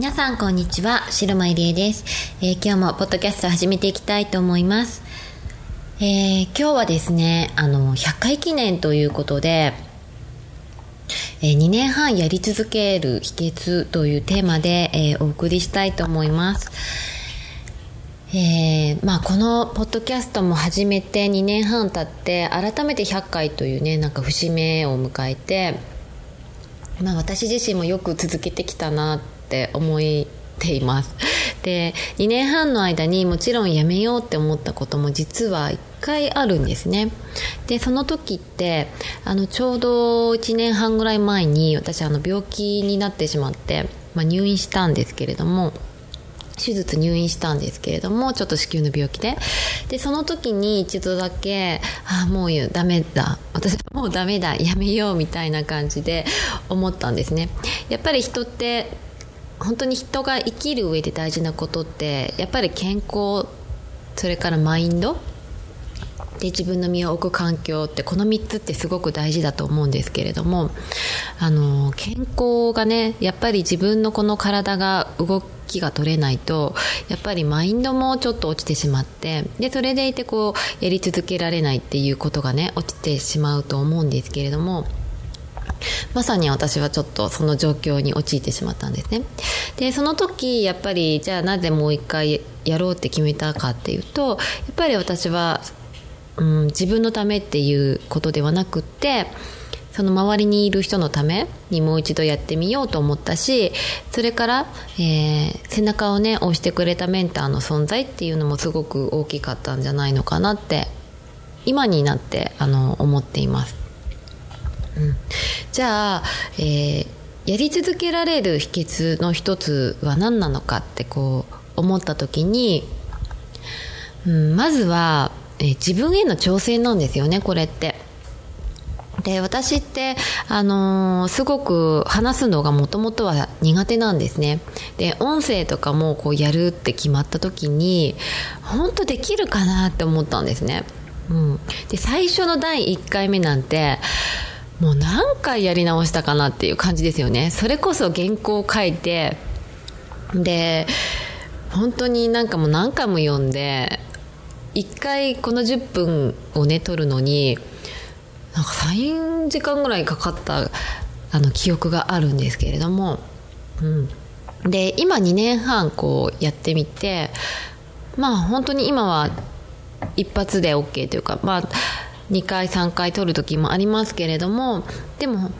皆さんこんにちは白間入江です、えー、今日もポッドキャスト始めていきたいと思います、えー、今日はですねあの100回記念ということで、えー、2年半やり続ける秘訣というテーマで、えお送りしたいと思います。えーまあ、このポッドキャストも始めて2年半経って改めて100回というねなんか節目を迎えて、まあ、私自身もよく続けてきたなって思っています。で2年半の間にもちろんやめようって思ったことも実は1回あるんですね。でその時ってあのちょうど1年半ぐらい前に私あの病気になってしまって、まあ、入院したんですけれども手術入院したんですけれどもちょっと子宮の病気で。でその時に一度だけああもうダメだ。私もうダメだ。やめようみたいな感じで思ったんですね。やっぱり人って本当に人が生きる上で大事なことってやっぱり健康それからマインドで自分の身を置く環境ってこの3つってすごく大事だと思うんですけれどもあの健康がねやっぱり自分のこの体が動きが取れないとやっぱりマインドもちょっと落ちてしまってでそれでいてこうやり続けられないっていうことがね落ちてしまうと思うんですけれどもまさに私はちょっとその状況に陥ってしまったんですね。でその時やっぱりじゃあなぜもう一回やろうって決めたかっていうとやっぱり私は、うん、自分のためっていうことではなくってその周りにいる人のためにもう一度やってみようと思ったしそれから、えー、背中をね押してくれたメンターの存在っていうのもすごく大きかったんじゃないのかなって今になってあの思っています。うん、じゃあ、えー、やり続けられる秘訣の一つは何なのかってこう思った時に、うん、まずは、えー、自分への挑戦なんですよねこれって。で私って、あのー、すごく話すのがもともとは苦手なんですね。で音声とかもこうやるって決まった時に本当できるかなって思ったんですね、うん、で最初の第1回目なんてもう何回やり直したかなっていう感じですよね。それこそ原稿を書いてで本当になんかもう何回も読んで1回この10分をね撮るのになんか3時間ぐらいかかったあの記憶があるんですけれども、うん、で今2年半こうやってみてまあ本当に今は一発で OK というかまあ2回3回取る時もありますけれどもでも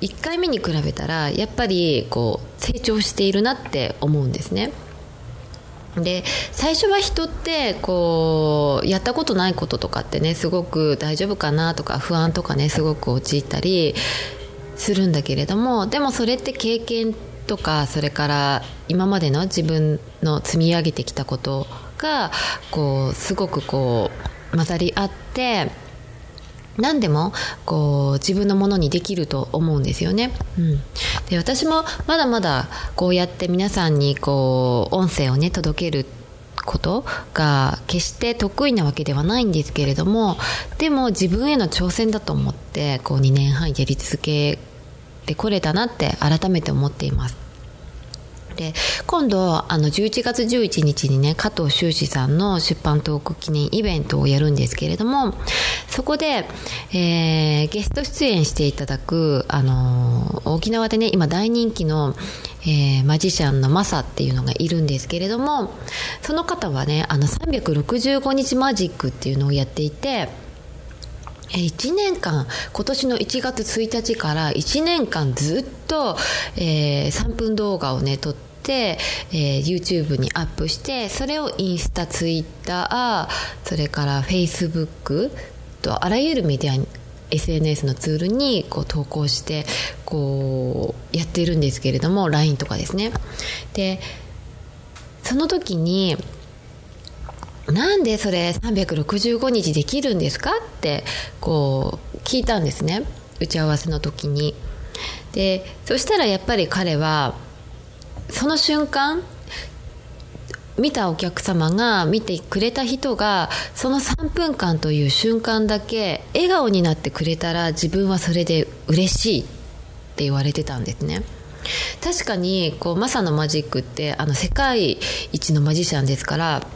1回目に比べたらやっぱりこう成長しているなって思うんですね。で最初は人ってこうやったことないこととかってねすごく大丈夫かなとか不安とかねすごく陥ったりするんだけれどもでもそれって経験とかそれから今までの自分の積み上げてきたことがこうすごくこう混ざり合って何でもこう自分のものにできると思うんですよね。うん、で私もまだまだこうやって皆さんにこう音声をね届けることが決して得意なわけではないんですけれどもでも自分への挑戦だと思ってこう2年半やり続けてこれたなって改めて思っています。で今度あの11月11日にね加藤修士さんの出版トーク記念イベントをやるんですけれどもそこで、えー、ゲスト出演していただく、あの沖縄でね今大人気の、えー、マジシャンのマサっていうのがいるんですけれどもその方はねあの365日マジックっていうのをやっていて1年間今年の1月1日から1年間ずっと、えー、3分動画をね撮って、えー、YouTube にアップしてそれをインスタツイッターそれからフェイスブックとあらゆるメディアに SNS のツールにこう投稿してこうやってるんですけれども LINE とかですね。でその時になんでそれ365日できるんですかってこう聞いたんですね。打ち合わせの時に。でそしたらやっぱり彼はその瞬間見たお客様が見てくれた人がその3分間という瞬間だけ笑顔になってくれたら自分はそれで嬉しいって言われてたんですね。確かにこうマサのマジックってあの世界一のマジシャンですから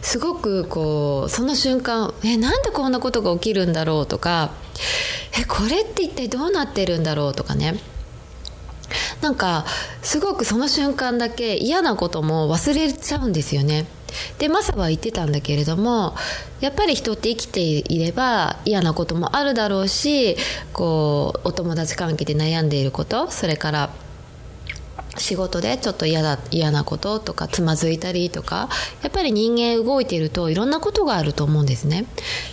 すごくこうその瞬間えなんでこんなことが起きるんだろうとかえこれって一体どうなってるんだろうとかね。なんかすごくその瞬間だけ嫌なことも忘れちゃうんですよね。でマサは言ってたんだけれどもやっぱり人って生きていれば嫌なこともあるだろうしこうお友達関係で悩んでいることそれから仕事でちょっと嫌だ嫌なこととかつまずいたりとかやっぱり人間動いているといろんなことがあると思うんですね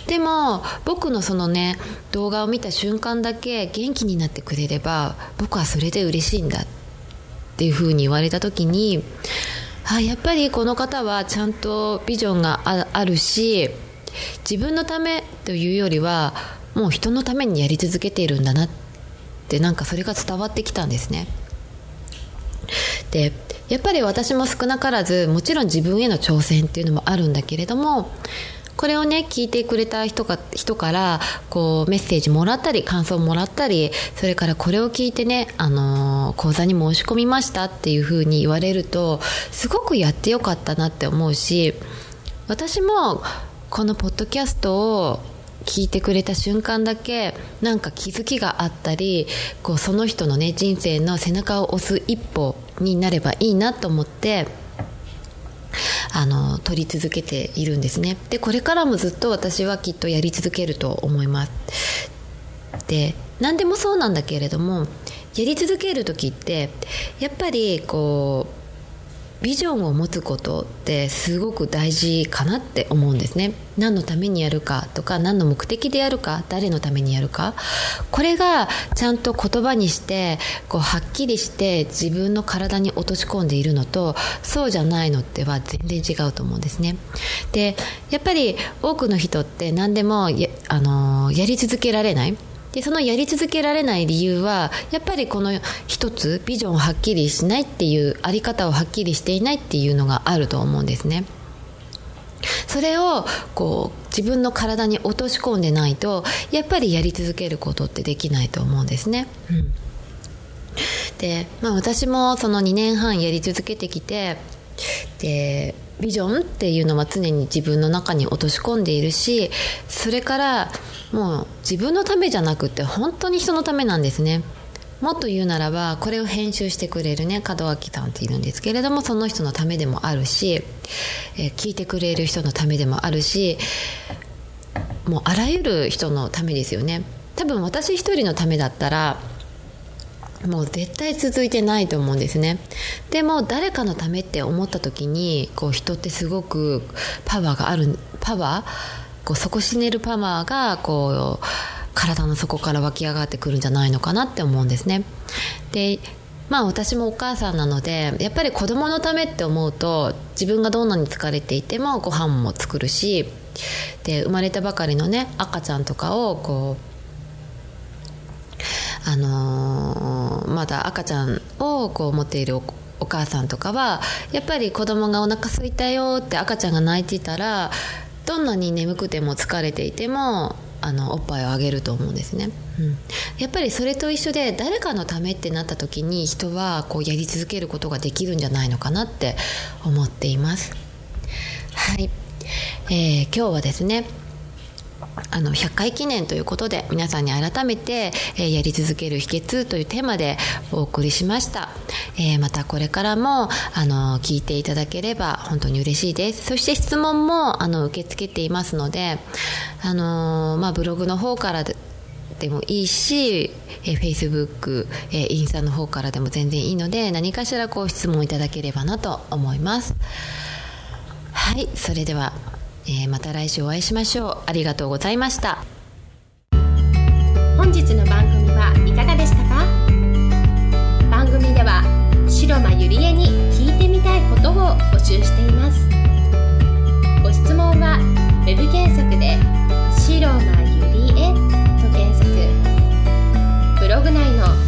でも僕のそのね動画を見た瞬間だけ元気になってくれれば僕はそれで嬉しいんだっていうふうに言われた時にあやっぱりこの方はちゃんとビジョンがあるし自分のためというよりはもう人のためにやり続けているんだなってなんかそれが伝わってきたんですね。でやっぱり私も少なからずもちろん自分への挑戦っていうのもあるんだけれどもこれをね聞いてくれた人か人からこうメッセージもらったり感想もらったりそれからこれを聞いてね、あのー、講座に申し込みましたっていうふうに言われるとすごくやってよかったなって思うし私もこのポッドキャストを聞いてくれた瞬間だけなんか気づきがあったりこうその人のね人生の背中を押す一歩になればいいなと思ってあの取り続けているんですね。でこれからもずっと私はきっとやり続けると思います。で何でもそうなんだけれどもやり続ける時ってやっぱりこうビジョンを持つことってすごく大事かなって思うんですね。何のためにやるかとか何の目的でやるか誰のためにやるか。これがちゃんと言葉にしてこうはっきりして自分の体に落とし込んでいるのとそうじゃないのっては全然違うと思うんですね。でやっぱり多くの人って何でもや,、あのやり続けられない。でそのやり続けられない理由はやっぱりこの一つビジョンをはっきりしないっていうあり方をはっきりしていないっていうのがあると思うんですね。それをこう自分の体に落とし込んでないとやっぱりやり続けることってできないと思うんですね。うんで、まあ、私もその2年半やり続けてきてでビジョンっていうのは常に自分の中に落とし込んでいるしそれからもう自分のためじゃなくて本当に人のためなんですね。もっと言うならばこれを編集してくれるね門脇さんっているんですけれどもその人のためでもあるし、えー、聞いてくれる人のためでもあるしもうあらゆる人のためですよね。多分私一人のためだったらもう絶対続いてないと思うんですね。でも誰かのためって思った時にこう人ってすごくパワーがあるパワーこう底しねるパワーがこう体の底から湧き上がってくるんじゃないのかなって思うんですね。でまあ私もお母さんなのでやっぱり子供のためって思うと自分がどんなに疲れていてもご飯も作るしで生まれたばかりのね赤ちゃんとかをこうあのー、まだ赤ちゃんをこう持っているお母さんとかはやっぱり子供がお腹空いたよって赤ちゃんが泣いていたらどんなに眠くても疲れていてもあのおっぱいをあげると思うんですね、うん、やっぱりそれと一緒で誰かのためってなった時に人はこうやり続けることができるんじゃないのかなって思っています。はい、えー、今日はですねあの100回記念ということで皆さんに改めて、えー、やり続ける秘訣というテーマでお送りしました、えー、またこれからもあの聞いていただければ本当に嬉しいです。そして質問もあの受け付けていますのであの、まあ、ブログの方からででもいいし、えー、Facebook、えー、インスタの方からでも全然いいので何かしらこう質問いただければなと思います。はいそれでは、えー、また来週お会いしましょう。ありがとうございました。本日の番組はいかがでしたか？番組では白間ゆりえに聞いてみたいことを募集しています。ご質問は web 検索で「白間ゆりえ」と検索。ブログ内の「